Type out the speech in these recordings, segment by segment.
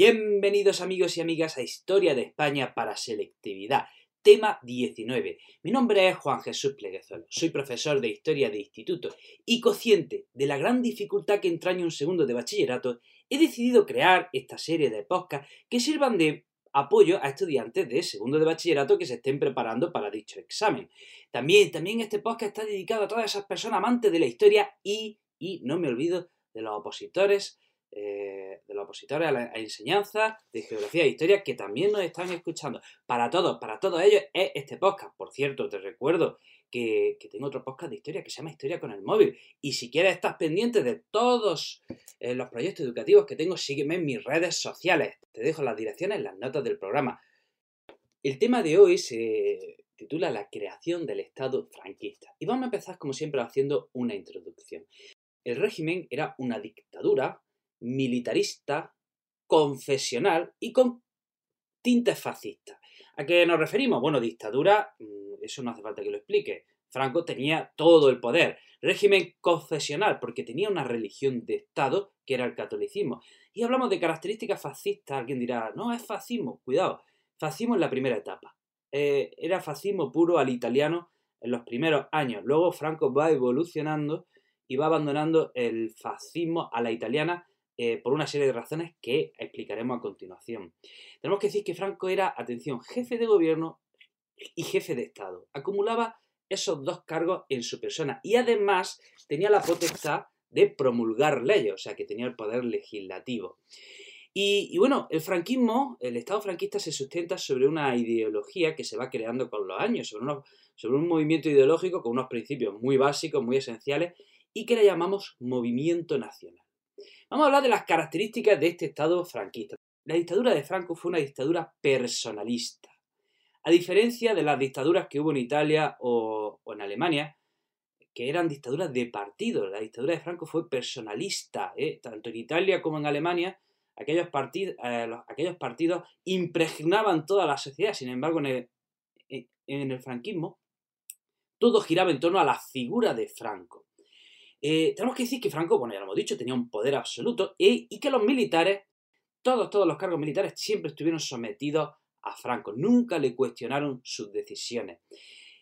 Bienvenidos amigos y amigas a Historia de España para Selectividad, tema 19. Mi nombre es Juan Jesús Pleguezuelo, soy profesor de Historia de Instituto y consciente de la gran dificultad que entraña un segundo de bachillerato, he decidido crear esta serie de podcasts que sirvan de apoyo a estudiantes de segundo de bachillerato que se estén preparando para dicho examen. También, también este podcast está dedicado a todas esas personas amantes de la historia y, y no me olvido de los opositores, eh, de los opositores a la enseñanza de geografía e historia que también nos están escuchando. Para todos, para todos ellos es este podcast. Por cierto, te recuerdo que, tengo otro podcast de historia que se llama Historia con el móvil. Y si quieres estar pendiente de todos eh, los proyectos educativos que tengo, sígueme en mis redes sociales. Te dejo las direcciones en las notas del programa. El tema de hoy se titula La creación del Estado franquista. Y vamos a empezar, como siempre, haciendo una introducción. El régimen era una dictadura militarista, confesional y con tintes fascistas. ¿A qué nos referimos? Bueno, dictadura, mm, eso no hace falta que lo explique. Franco tenía todo el poder. Régimen confesional, porque tenía una religión de Estado que era el catolicismo. Y hablamos de características fascistas. Alguien dirá, no, es fascismo. Cuidado, fascismo en la primera etapa. Eh, era fascismo puro al italiano en los primeros años. Luego Franco va evolucionando y va abandonando el fascismo a la italiana eh, por una serie de razones que explicaremos a continuación. Tenemos que decir que Franco era, atención, jefe de gobierno y jefe de Estado. Acumulaba esos dos cargos en su persona y además tenía la potestad de promulgar leyes, o sea que tenía el poder legislativo. Y, bueno, el franquismo, el Estado franquista se sustenta sobre una ideología que se va creando con los años, sobre, sobre un movimiento ideológico con unos principios muy básicos, muy esenciales y que le llamamos movimiento nacional. Vamos a hablar de las características de este Estado franquista. La dictadura de Franco fue una dictadura personalista. A diferencia de las dictaduras que hubo en Italia o, en Alemania, que eran dictaduras de partido. La dictadura de Franco fue personalista, ¿eh? tanto en Italia como en Alemania. Aquellos, eh, aquellos partidos impregnaban toda la sociedad. Sin embargo, en el franquismo, todo giraba en torno a la figura de Franco. Eh, tenemos que decir que Franco, bueno, ya lo hemos dicho, tenía un poder absoluto y, que los militares, todos, todos los cargos militares siempre estuvieron sometidos a Franco, nunca le cuestionaron sus decisiones.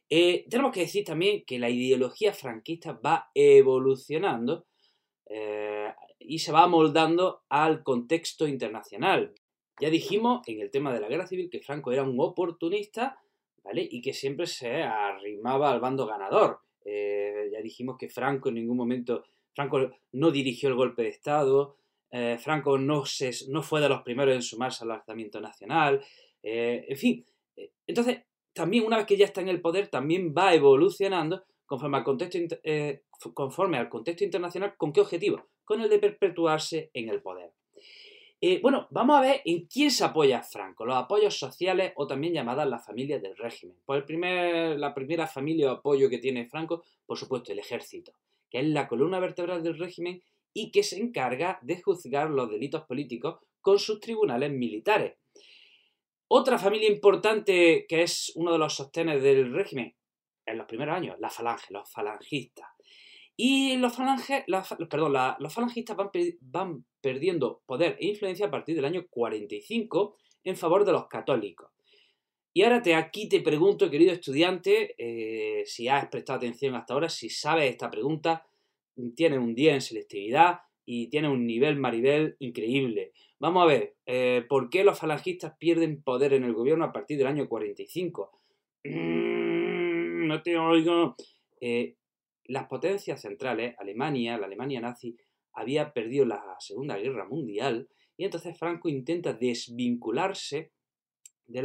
Eh, tenemos que decir también que la ideología franquista va evolucionando eh, y se va amoldando al contexto internacional. Ya dijimos en el tema de la guerra civil que Franco era un oportunista, ¿vale? Y que siempre se arrimaba al bando ganador. Eh, dijimos que Franco en ningún momento, Franco no dirigió el golpe de Estado, eh, Franco no, se, no fue de los primeros en sumarse al alzamiento nacional, eh, en fin. Entonces, también una vez que ya está en el poder, también va evolucionando conforme al contexto, conforme al contexto internacional. ¿Con qué objetivo? Con el de perpetuarse en el poder. Bueno, vamos a ver en quién se apoya Franco, los apoyos sociales o también llamadas las familias del régimen. Pues el primer, la primera familia o apoyo que tiene Franco, por supuesto, el ejército, que es la columna vertebral del régimen y que se encarga de juzgar los delitos políticos con sus tribunales militares. Otra familia importante que es uno de los sostenes del régimen en los primeros años, la falange, los falangistas. Y los, falangistas van, van, perdiendo poder e influencia a partir del año 45 en favor de los católicos. Y ahora te, aquí te pregunto, querido estudiante, eh, si has prestado atención hasta ahora, si sabes esta pregunta, tiene un día en selectividad y tiene un nivel maribel increíble. Vamos a ver, eh, ¿por qué los falangistas pierden poder en el gobierno a partir del año 45? Mm, no te oigo. Eh, las potencias centrales, Alemania, la Alemania nazi, había perdido la Segunda Guerra Mundial y entonces Franco intenta desvincularse de,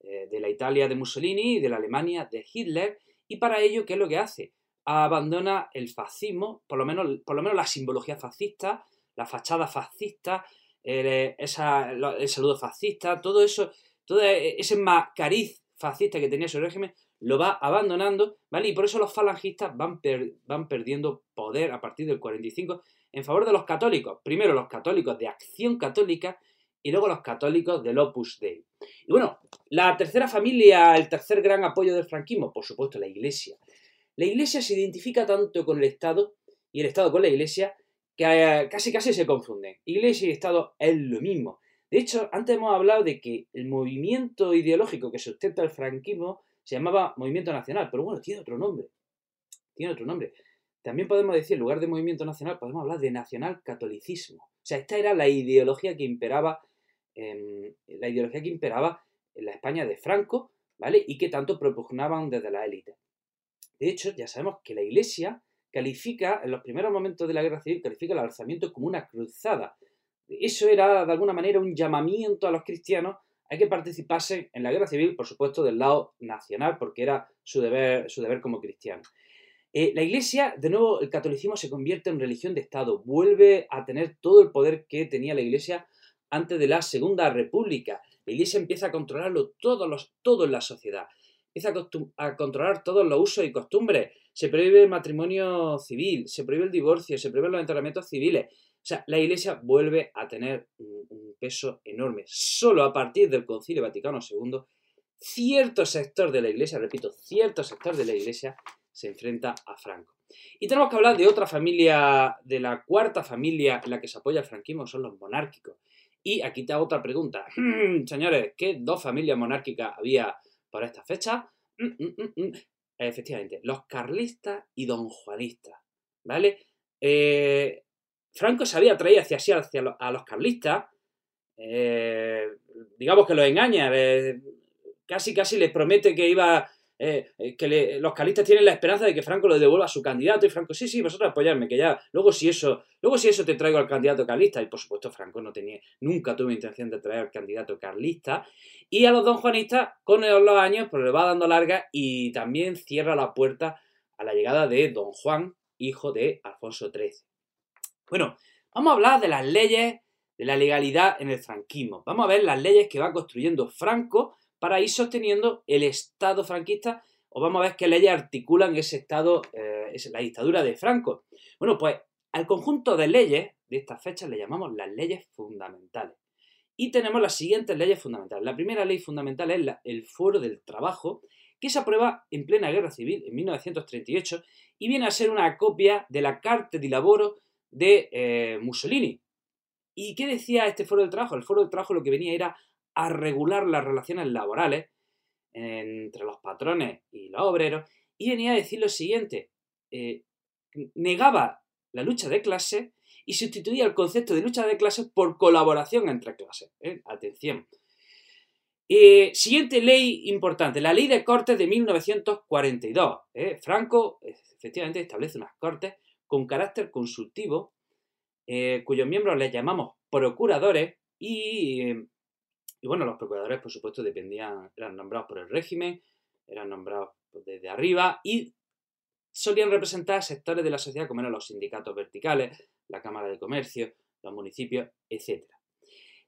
eh, de la Italia de Mussolini y de la Alemania de Hitler y para ello, ¿qué es lo que hace? Abandona el fascismo, por lo menos, por lo menos la simbología fascista, la fachada fascista, el, el saludo fascista, todo eso, todo ese macariz fascista que tenía su régimen, lo va abandonando, ¿vale? Y por eso los falangistas van, van perdiendo poder a partir del 45 en favor de los católicos. Primero los católicos de acción católica y luego los católicos del Opus Dei. Y bueno, la tercera familia, el tercer gran apoyo del franquismo, por supuesto, la Iglesia. La Iglesia se identifica tanto con el Estado y el Estado con la Iglesia que eh, casi casi se confunden. Iglesia y Estado es lo mismo. De hecho, antes hemos hablado de que el movimiento ideológico que sustenta el franquismo se llamaba Movimiento Nacional, pero bueno, tiene otro nombre. Tiene otro nombre. También podemos decir, en lugar de movimiento nacional, podemos hablar de nacional catolicismo. O sea, esta era la ideología que imperaba, la ideología que imperaba en la España de Franco, ¿vale? Y que tanto propugnaban desde la élite. De hecho, ya sabemos que la Iglesia califica, en los primeros momentos de la guerra civil, califica el alzamiento como una cruzada. Eso era, de alguna manera, un llamamiento a los cristianos a que participasen en la guerra civil, por supuesto, del lado nacional, porque era su deber, su deber como cristiano. Eh, la Iglesia, de nuevo, el catolicismo se convierte en religión de Estado, vuelve a tener todo el poder que tenía la Iglesia antes de la Segunda República. La Iglesia empieza a controlarlo todo, los, todo en la sociedad, empieza a, controlar todos los usos y costumbres, se prohíbe el matrimonio civil, se prohíbe el divorcio, se prohíben los enterramientos civiles. O sea, la Iglesia vuelve a tener un, un peso enorme. Solo a partir del Concilio Vaticano II, cierto sector de la Iglesia, repito, cierto sector de la Iglesia se enfrenta a Franco. Y tenemos que hablar de otra familia, de la cuarta familia en la que se apoya el franquismo, son los monárquicos. Y aquí te hago otra pregunta. señores, ¿qué dos familias monárquicas había para esta fecha? Mm, mm, mm, Efectivamente, los carlistas y don juanistas. ¿Vale? Eh, Franco se había traído hacia, hacia a los carlistas. Eh, digamos que los engaña. Eh, casi, casi les promete que iba que los calistas tienen la esperanza de que Franco le devuelva su candidato y Franco, sí, sí, vosotros apoyarme, que ya, luego si eso, luego si eso te traigo al candidato carlista, y por supuesto Franco no tenía, nunca tuvo intención de traer al candidato carlista, y a los don juanistas, con los años, pues le va dando larga y también cierra la puerta a la llegada de don Juan, hijo de Alfonso XIII. Bueno, vamos a hablar de las leyes de la legalidad en el franquismo. Vamos a ver las leyes que va construyendo Franco para ir sosteniendo el Estado franquista o vamos a ver qué leyes articulan ese Estado, eh, la dictadura de Franco. Bueno, pues al conjunto de leyes de estas fechas le llamamos las leyes fundamentales. Y tenemos las siguientes leyes fundamentales. La primera ley fundamental es el Foro del Trabajo, que se aprueba en plena guerra civil en 1938 y viene a ser una copia de la Carta di Lavoro de eh, Mussolini. ¿Y qué decía este Foro del Trabajo? El Foro del Trabajo lo que venía era a regular las relaciones laborales entre los patrones y los obreros y venía a decir lo siguiente, eh, negaba la lucha de clases y sustituía el concepto de lucha de clases por colaboración entre clases. ¿eh? Atención. Eh, siguiente ley importante, la ley de cortes de 1942. Franco efectivamente establece unas cortes con carácter consultivo, cuyos miembros les llamamos procuradores y y bueno, los procuradores, por supuesto, dependían, eran nombrados por el régimen, eran nombrados desde arriba y solían representar sectores de la sociedad como eran los sindicatos verticales, la Cámara de Comercio, los municipios, etc.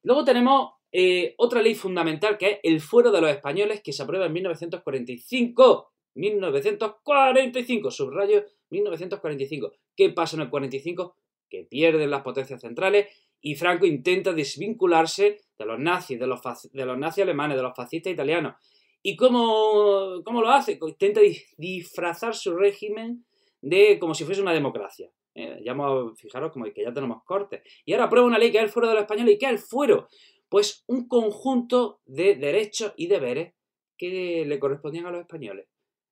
Luego tenemos eh, otra ley fundamental que es el fuero de los españoles que se aprueba en 1945. 1945, subrayo 1945. ¿Qué pasa en el 45? Que pierden las potencias centrales y Franco intenta desvincularse de los nazis, de los, de los nazis alemanes, de los fascistas italianos. ¿Y cómo, cómo lo hace? Intenta disfrazar su régimen de como si fuese una democracia. Eh, ya fijaros como que ya tenemos cortes. Y ahora aprueba una ley que es el fuero de los españoles. ¿Y qué es el fuero? Pues un conjunto de derechos y deberes que le correspondían a los españoles.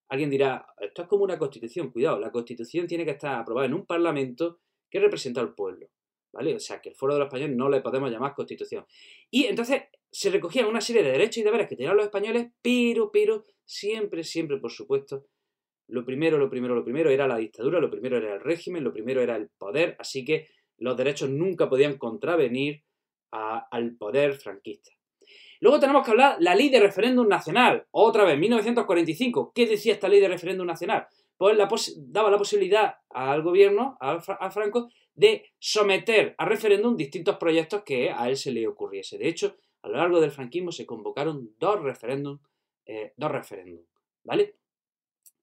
Alguien dirá, esto es como una constitución. Cuidado, la constitución tiene que estar aprobada en un parlamento que representa al pueblo. ¿Vale? O sea, que el Foro de los Españoles no le podemos llamar Constitución. Y entonces se recogían una serie de derechos y deberes que tenían los españoles, pero, pero, siempre, siempre, por supuesto, lo primero, lo primero, lo primero era la dictadura, lo primero era el régimen, lo primero era el poder, así que los derechos nunca podían contravenir al poder franquista. Luego tenemos que hablar la ley de referéndum nacional, otra vez, 1945. ¿Qué decía esta ley de referéndum nacional? Pues daba la posibilidad al gobierno, a Franco, de someter a referéndum distintos proyectos que a él se le ocurriese. De hecho, a lo largo del franquismo se convocaron dos referéndums, eh, dos referéndums, ¿vale?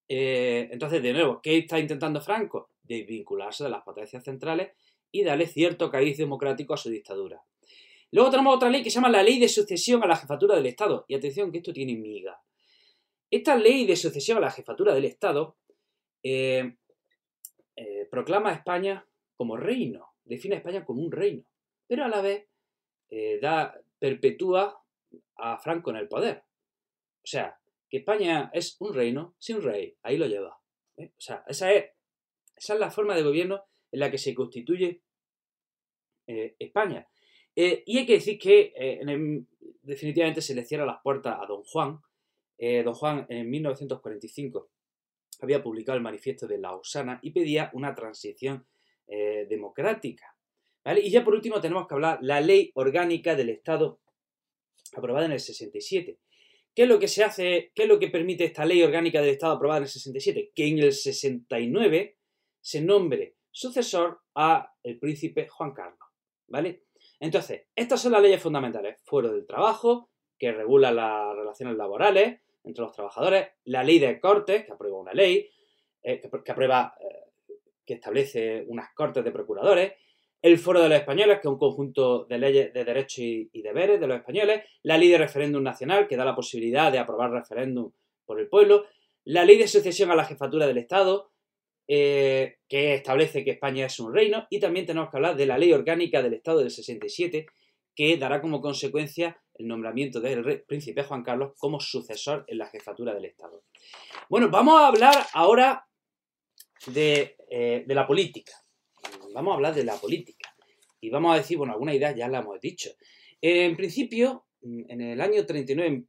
Eh, entonces, de nuevo, ¿qué está intentando Franco? Desvincularse de las potencias centrales y darle cierto cariz democrático a su dictadura. Luego tenemos otra ley que se llama la ley de sucesión a la jefatura del Estado. Y atención, que esto tiene miga. Esta ley de sucesión a la jefatura del Estado eh, proclama a España como reino. define a España como un reino, pero a la vez eh, da, perpetúa a Franco en el poder. O sea, que España es un reino sin rey, ahí lo lleva. ¿eh? O sea, esa es, esa es la forma de gobierno en la que se constituye eh, España. y hay que decir que definitivamente se le cierra las puertas a don Juan. don Juan en 1945 había publicado el manifiesto de Lausana y pedía una transición democrática. Y ya por último tenemos que hablar la ley orgánica del Estado aprobada en el 67. ¿Qué es lo que se hace, qué es lo que permite esta ley orgánica del Estado aprobada en el 67? Que en el 69 se nombre sucesor a el príncipe Juan Carlos, ¿vale? Entonces, estas son las leyes fundamentales. Fuero del trabajo, que regula las relaciones laborales entre los trabajadores, la ley de cortes, que aprueba una ley, eh, que, aprueba, eh, que establece unas cortes de procuradores, el Foro de los Españoles, que es un conjunto de leyes de derechos y, deberes de los españoles, la Ley de Referéndum Nacional, que da la posibilidad de aprobar referéndum por el pueblo, la Ley de Sucesión a la Jefatura del Estado, eh, que establece que España es un reino, y también tenemos que hablar de la Ley Orgánica del Estado del 67, que dará como consecuencia el nombramiento del príncipe Juan Carlos como sucesor en la jefatura del Estado. Bueno, vamos a hablar ahora de eh, la política vamos a hablar de la política. Y vamos a decir, bueno, alguna idea ya la hemos dicho. En principio, en el año 39,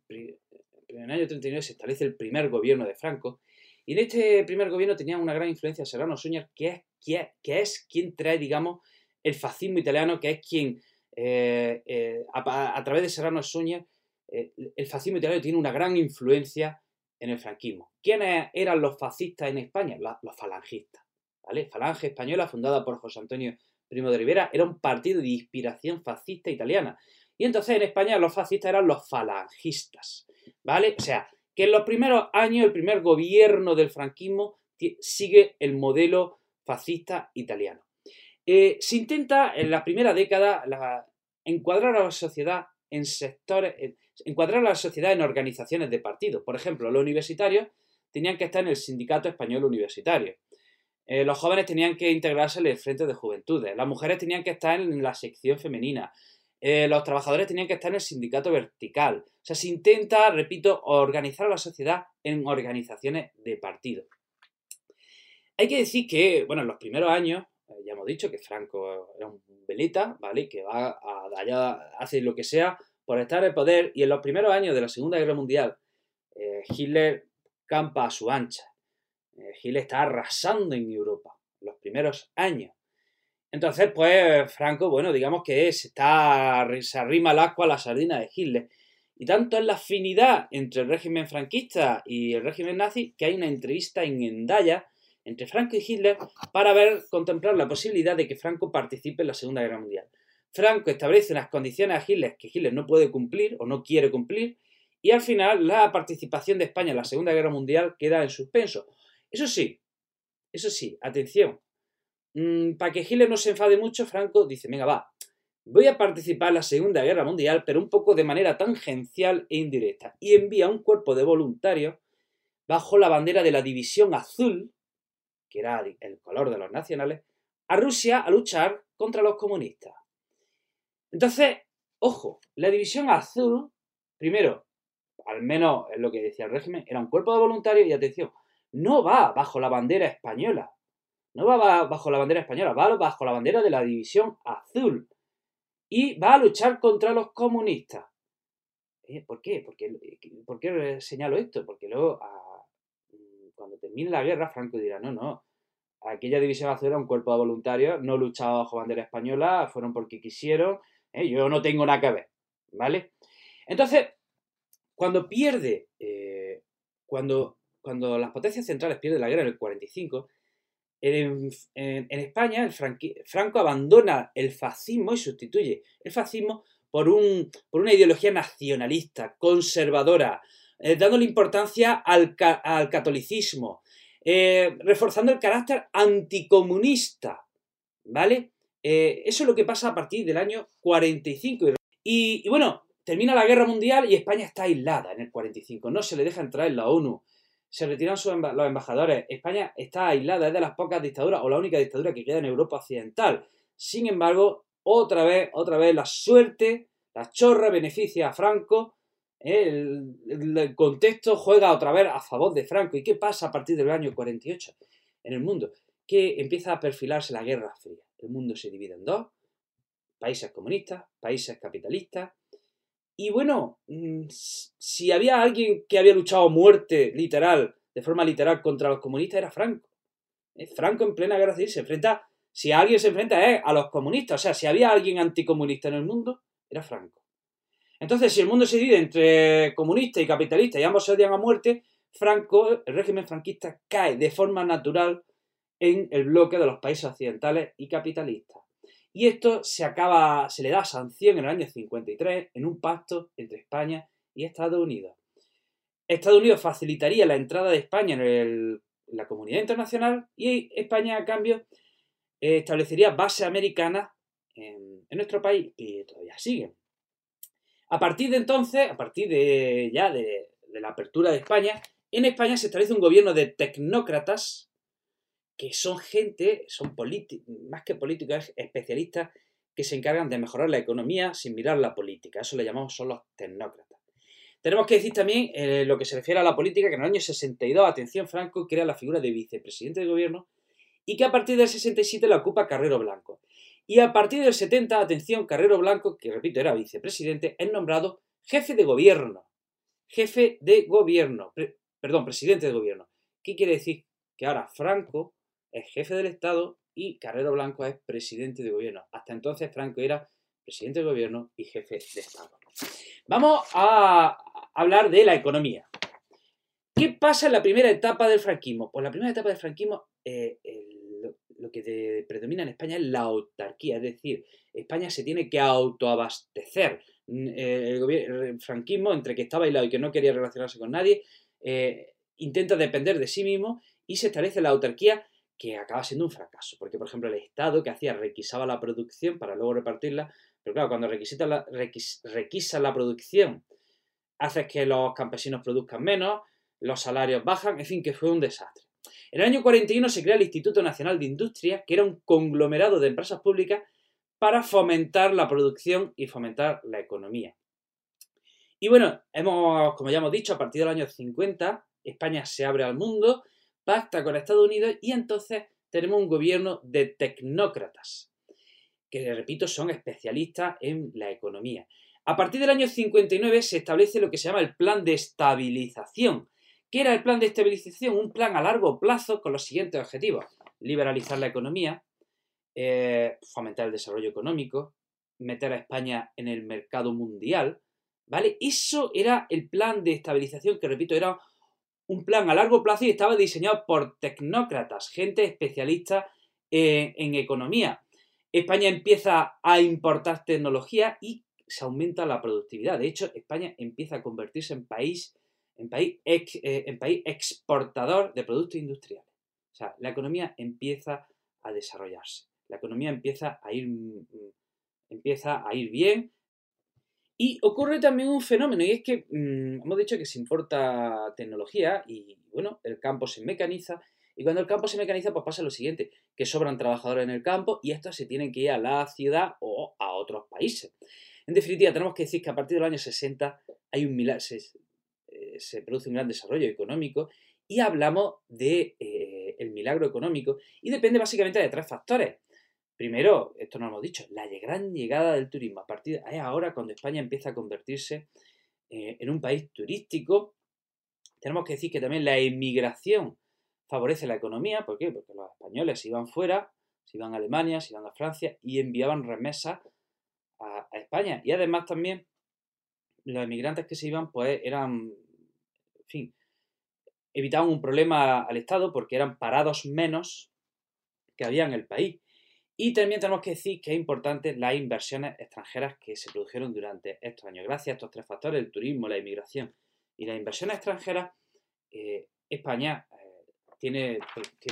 en el año 39 se establece el primer gobierno de Franco. Y en este primer gobierno tenía una gran influencia Serrano Suñer, que es, que, que es quien trae, digamos, el fascismo italiano, que es quien, eh, eh, a, través de Serrano Suñer, el fascismo italiano tiene una gran influencia en el franquismo. ¿Quiénes eran los fascistas en España? los falangistas. Falange Española, fundada por José Antonio Primo de Rivera, era un partido de inspiración fascista italiana. Y entonces en España los fascistas eran los falangistas, ¿vale? O sea, que en los primeros años el primer gobierno del franquismo sigue el modelo fascista italiano. Eh, se intenta en la primera década encuadrar a la sociedad en sectores, encuadrar a la sociedad en organizaciones de partidos. Por ejemplo, los universitarios tenían que estar en el Sindicato Español Universitario. Eh, los jóvenes tenían que integrarse en el Frente de Juventudes. Las mujeres tenían que estar en la sección femenina. Eh, los trabajadores tenían que estar en el sindicato vertical. O sea, se intenta, repito, organizar a la sociedad en organizaciones de partido. Hay que decir que, bueno, en los primeros años, eh, ya hemos dicho que Franco era un veleta, ¿vale? Que va a, allá, hace lo que sea por estar en poder. Y en los primeros años de la Segunda Guerra Mundial, Hitler campa a su ancha. Eh, Gil está arrasando en Europa los primeros años. Entonces, pues Franco, bueno, digamos que se, está, se arrima el agua a la sardina de Hitler. Y tanto es la afinidad entre el régimen franquista y el régimen nazi que hay una entrevista en Endaya entre Franco y Hitler para ver, contemplar la posibilidad de que Franco participe en la Segunda Guerra Mundial. Franco establece unas condiciones a Hitler que Hitler no puede cumplir o no quiere cumplir y al final la participación de España en la Segunda Guerra Mundial queda en suspenso. Eso sí, eso sí, atención. Mm, para que Hitler no se enfade mucho, Franco dice, venga, va, voy a participar en la Segunda Guerra Mundial, pero un poco de manera tangencial e indirecta. Y envía un cuerpo de voluntarios bajo la bandera de la División Azul, que era el color de los nacionales, a Rusia a luchar contra los comunistas. Entonces, ojo, la División Azul, primero, al menos es lo que decía el régimen, era un cuerpo de voluntarios y atención, no va bajo la bandera española. No va bajo la bandera española, va bajo la bandera de la División Azul. Y va a luchar contra los comunistas. Eh, ¿Por qué? ¿Por qué señalo esto? Porque luego, mm, cuando termine la guerra, Franco dirá, no, no, aquella División Azul era un cuerpo de voluntarios, no luchaba bajo bandera española, fueron porque quisieron, eh, yo no tengo nada que ver, ¿vale? Entonces, cuando pierde, eh, cuando cuando las potencias centrales pierden la guerra en el 45, en, España el Franco abandona el fascismo y sustituye el fascismo por, un, por una ideología nacionalista, conservadora, eh, dándole importancia al, catolicismo, eh, reforzando el carácter anticomunista, ¿vale? Eh, eso es lo que pasa a partir del año 45. Y, bueno, termina la guerra mundial y España está aislada en el 45, no se le deja entrar en la ONU se retiran los embajadores. España está aislada, es de las pocas dictaduras o la única dictadura que queda en Europa Occidental. Sin embargo, otra vez, otra vez la suerte, la chorra beneficia a Franco, el, el, contexto juega otra vez a favor de Franco. ¿Y qué pasa a partir del año 48 en el mundo? Que empieza a perfilarse la Guerra Fría. El mundo se divide en dos, países comunistas, países capitalistas. Y bueno, mm, si había alguien que había luchado muerte literal, de forma literal, contra los comunistas, era Franco. Eh, Franco en plena guerra civil se enfrenta, si alguien se enfrenta es a los comunistas, o sea, si había alguien anticomunista en el mundo, era Franco. Entonces, si el mundo se divide entre comunistas y capitalistas y ambos se odian a muerte, Franco, el régimen franquista, cae de forma natural en el bloque de los países occidentales y capitalistas. Y esto se acaba, se le da sanción en el año 53 en un pacto entre España y Estados Unidos. Estados Unidos facilitaría la entrada de España en, la comunidad internacional y España, a cambio, establecería bases americanas en, nuestro país y todavía siguen. A partir de entonces, a partir de ya de la apertura de España, en España se establece un gobierno de tecnócratas que son gente, son más que políticos, especialistas que se encargan de mejorar la economía sin mirar la política. Eso le llamamos son los tecnócratas. Tenemos que decir también eh, lo que se refiere a la política, que en el año 62, atención Franco, crea la figura de vicepresidente de gobierno y que a partir del 67 la ocupa Carrero Blanco. Y a partir del 70, atención, Carrero Blanco, que repito era vicepresidente, es nombrado jefe de gobierno. Jefe de gobierno, perdón, presidente de gobierno. ¿Qué quiere decir? Que ahora Franco es jefe del Estado y Carrero Blanco es presidente de gobierno. Hasta entonces Franco era presidente de gobierno y jefe de Estado. Vamos a hablar de la economía. ¿Qué pasa en la primera etapa del franquismo? Pues la primera etapa del franquismo, eh, lo, que predomina en España es la autarquía, es decir, España se tiene que autoabastecer. Eh, el, franquismo, entre que estaba aislado y que no quería relacionarse con nadie, eh, intenta depender de sí mismo y se establece la autarquía que acaba siendo un fracaso. Porque, por ejemplo, el Estado que hacía requisaba la producción para luego repartirla, pero claro, cuando requisita la, requisa la producción, hace que los campesinos produzcan menos, los salarios bajan, en fin, que fue un desastre. En el año 41 se crea el Instituto Nacional de Industria, que era un conglomerado de empresas públicas para fomentar la producción y fomentar la economía. Y bueno, hemos, como ya hemos dicho, a partir del año 50, España se abre al mundo pacta con Estados Unidos y entonces tenemos un gobierno de tecnócratas, que repito son especialistas en la economía. A partir del año 59 se establece lo que se llama el plan de estabilización. ¿Qué era el plan de estabilización? Un plan a largo plazo con los siguientes objetivos. Liberalizar la economía, eh, fomentar el desarrollo económico, meter a España en el mercado mundial, ¿vale? Eso era el plan de estabilización que, repito, era un plan a largo plazo y estaba diseñado por tecnócratas, gente especialista en economía. España empieza a importar tecnología y se aumenta la productividad. De hecho, España empieza a convertirse en país, en país, eh, exportador de productos industriales. O sea, la economía empieza a desarrollarse. La economía empieza a ir, mm, empieza a ir bien, y ocurre también un fenómeno, y es que mm, hemos dicho que se importa tecnología y, bueno, el campo se mecaniza. Y cuando el campo se mecaniza, pues pasa lo siguiente, que sobran trabajadores en el campo y estos se tienen que ir a la ciudad o a otros países. En definitiva, tenemos que decir que a partir del año 60 hay un se, eh, se produce un gran desarrollo económico y hablamos de eh, milagro económico y depende básicamente de tres factores. Primero, esto no lo hemos dicho, la gran llegada del turismo. A partir es ahora cuando España empieza a convertirse eh, en un país turístico. Tenemos que decir que también la inmigración favorece la economía. ¿Por qué? Porque los españoles se iban fuera, se iban a Alemania, se iban a Francia y enviaban remesas a, a España. Y además también los inmigrantes que se iban, pues eran, en fin, evitaban un problema al Estado porque eran parados menos que había en el país. Y también tenemos que decir que es importante las inversiones extranjeras que se produjeron durante estos años. Gracias a estos tres factores, el turismo, la inmigración y las inversiones extranjeras, eh, España eh, tiene,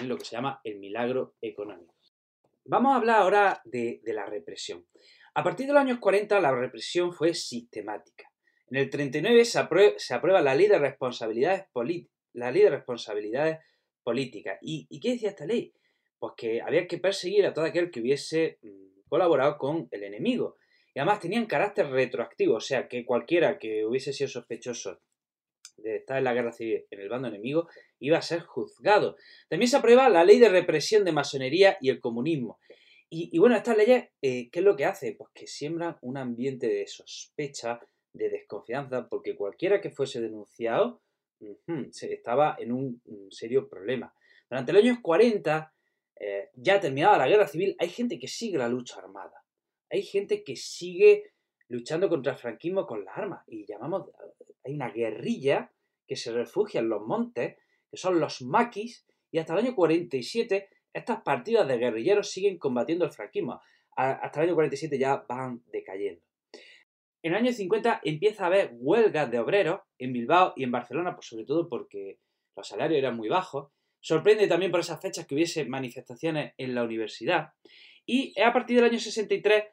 lo que se llama el milagro económico. Vamos a hablar ahora de, la represión. A partir de los años 40 la represión fue sistemática. En el 39 se aprueba, se aprueba la ley de responsabilidades, la ley de responsabilidades políticas. ¿Y qué decía esta ley? Pues que había que perseguir a todo aquel que hubiese mm, colaborado con el enemigo. Y además tenían carácter retroactivo, o sea que cualquiera que hubiese sido sospechoso de estar en la guerra civil en el bando enemigo iba a ser juzgado. También se aprueba la ley de represión de masonería y el comunismo. Y, bueno, estas leyes, eh, ¿qué es lo que hace? Pues que siembran un ambiente de sospecha, de desconfianza, porque cualquiera que fuese denunciado estaba en un, serio problema. Durante los años 40, eh, ya terminada la guerra civil, hay gente que sigue la lucha armada. Hay gente que sigue luchando contra el franquismo con las armas. Y llamamos, hay una guerrilla que se refugia en los montes, que son los maquis, y hasta el año 47 estas partidas de guerrilleros siguen combatiendo el franquismo. Hasta el año 47 ya van decayendo. En el año 50 empieza a haber huelgas de obreros en Bilbao y en Barcelona, pues sobre todo porque los salarios eran muy bajos. Sorprende también por esas fechas que hubiese manifestaciones en la universidad. Y a partir del año 63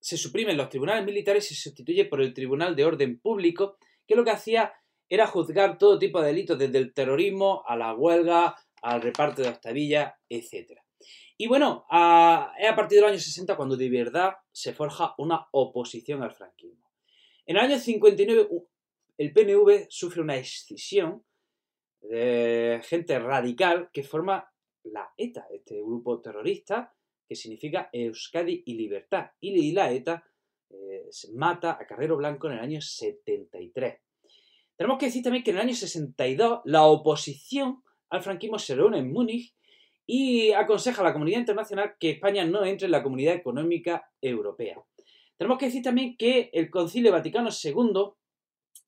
se suprimen los tribunales militares y se sustituye por el Tribunal de Orden Público, que lo que hacía era juzgar todo tipo de delitos, desde el terrorismo a la huelga, al reparto de octavillas, etc. Y bueno, es a partir del año 60 cuando de verdad se forja una oposición al franquismo. En el año 59 el PNV sufre una escisión de gente radical que forma la ETA, este grupo terrorista que significa Euskadi y Libertad. Y la ETA eh, mata a Carrero Blanco en el año 73. Tenemos que decir también que en el año 62 la oposición al franquismo se reúne en Múnich y aconseja a la comunidad internacional que España no entre en la comunidad económica europea. Tenemos que decir también que el Concilio Vaticano II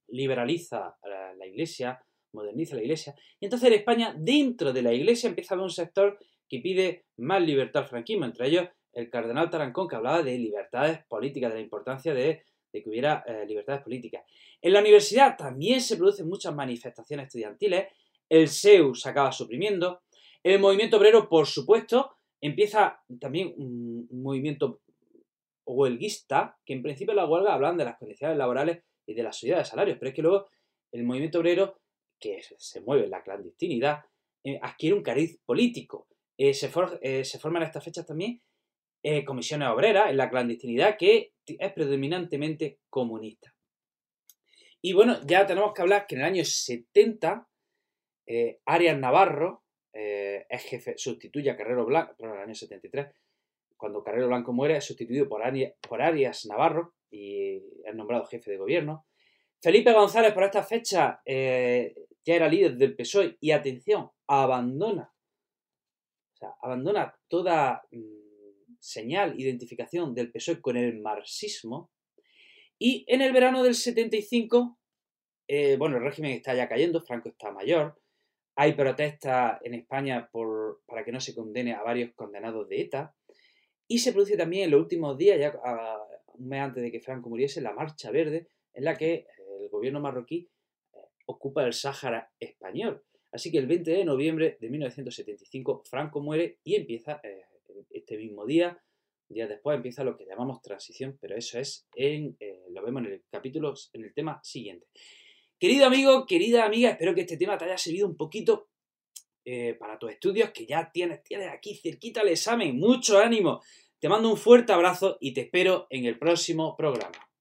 liberaliza la Iglesia, moderniza la Iglesia, y entonces en España, dentro de la Iglesia, empieza a haber un sector que pide más libertad al franquismo, entre ellos el cardenal Tarancón, que hablaba de libertades políticas, de la importancia de, que hubiera eh, libertades políticas. En la universidad también se producen muchas manifestaciones estudiantiles, el SEU se acaba suprimiendo, el movimiento obrero, por supuesto, empieza también un movimiento huelguista, que en principio la huelga hablan de las condiciones laborales y de la subida de salarios, pero es que luego el movimiento obrero, que se mueve la clandestinidad, eh, adquiere un cariz político. Eh, se, eh, se, forman en estas fechas también comisiones obreras en la clandestinidad, que es predominantemente comunista. Y bueno, ya tenemos que hablar que en el año 70 eh, Arias Navarro es jefe, sustituye a Carrero Blanco, en el año 73, cuando Carrero Blanco muere, es sustituido por, Arias, Navarro y es nombrado jefe de gobierno. Felipe González, por esta fecha, ya era líder del PSOE y, atención, abandona, abandona toda mm, señal, identificación del PSOE con el marxismo. Y en el verano del 75, bueno, el régimen está ya cayendo, Franco está mayor, hay protestas en España por, para que no se condene a varios condenados de ETA. Y se produce también en los últimos días, ya un mes antes de que Franco muriese, la Marcha Verde, en la que el gobierno marroquí eh, ocupa el Sáhara español. Así que el 20 de noviembre de 1975 Franco muere y empieza eh, este mismo día, días después empieza lo que llamamos transición, pero eso es en, eh, lo vemos en el capítulo, en el tema siguiente. Querido amigo, querida amiga, espero que este tema te haya servido un poquito eh, para tus estudios, que ya tienes, tienes aquí cerquita el examen. Mucho ánimo. Te mando un fuerte abrazo y te espero en el próximo programa.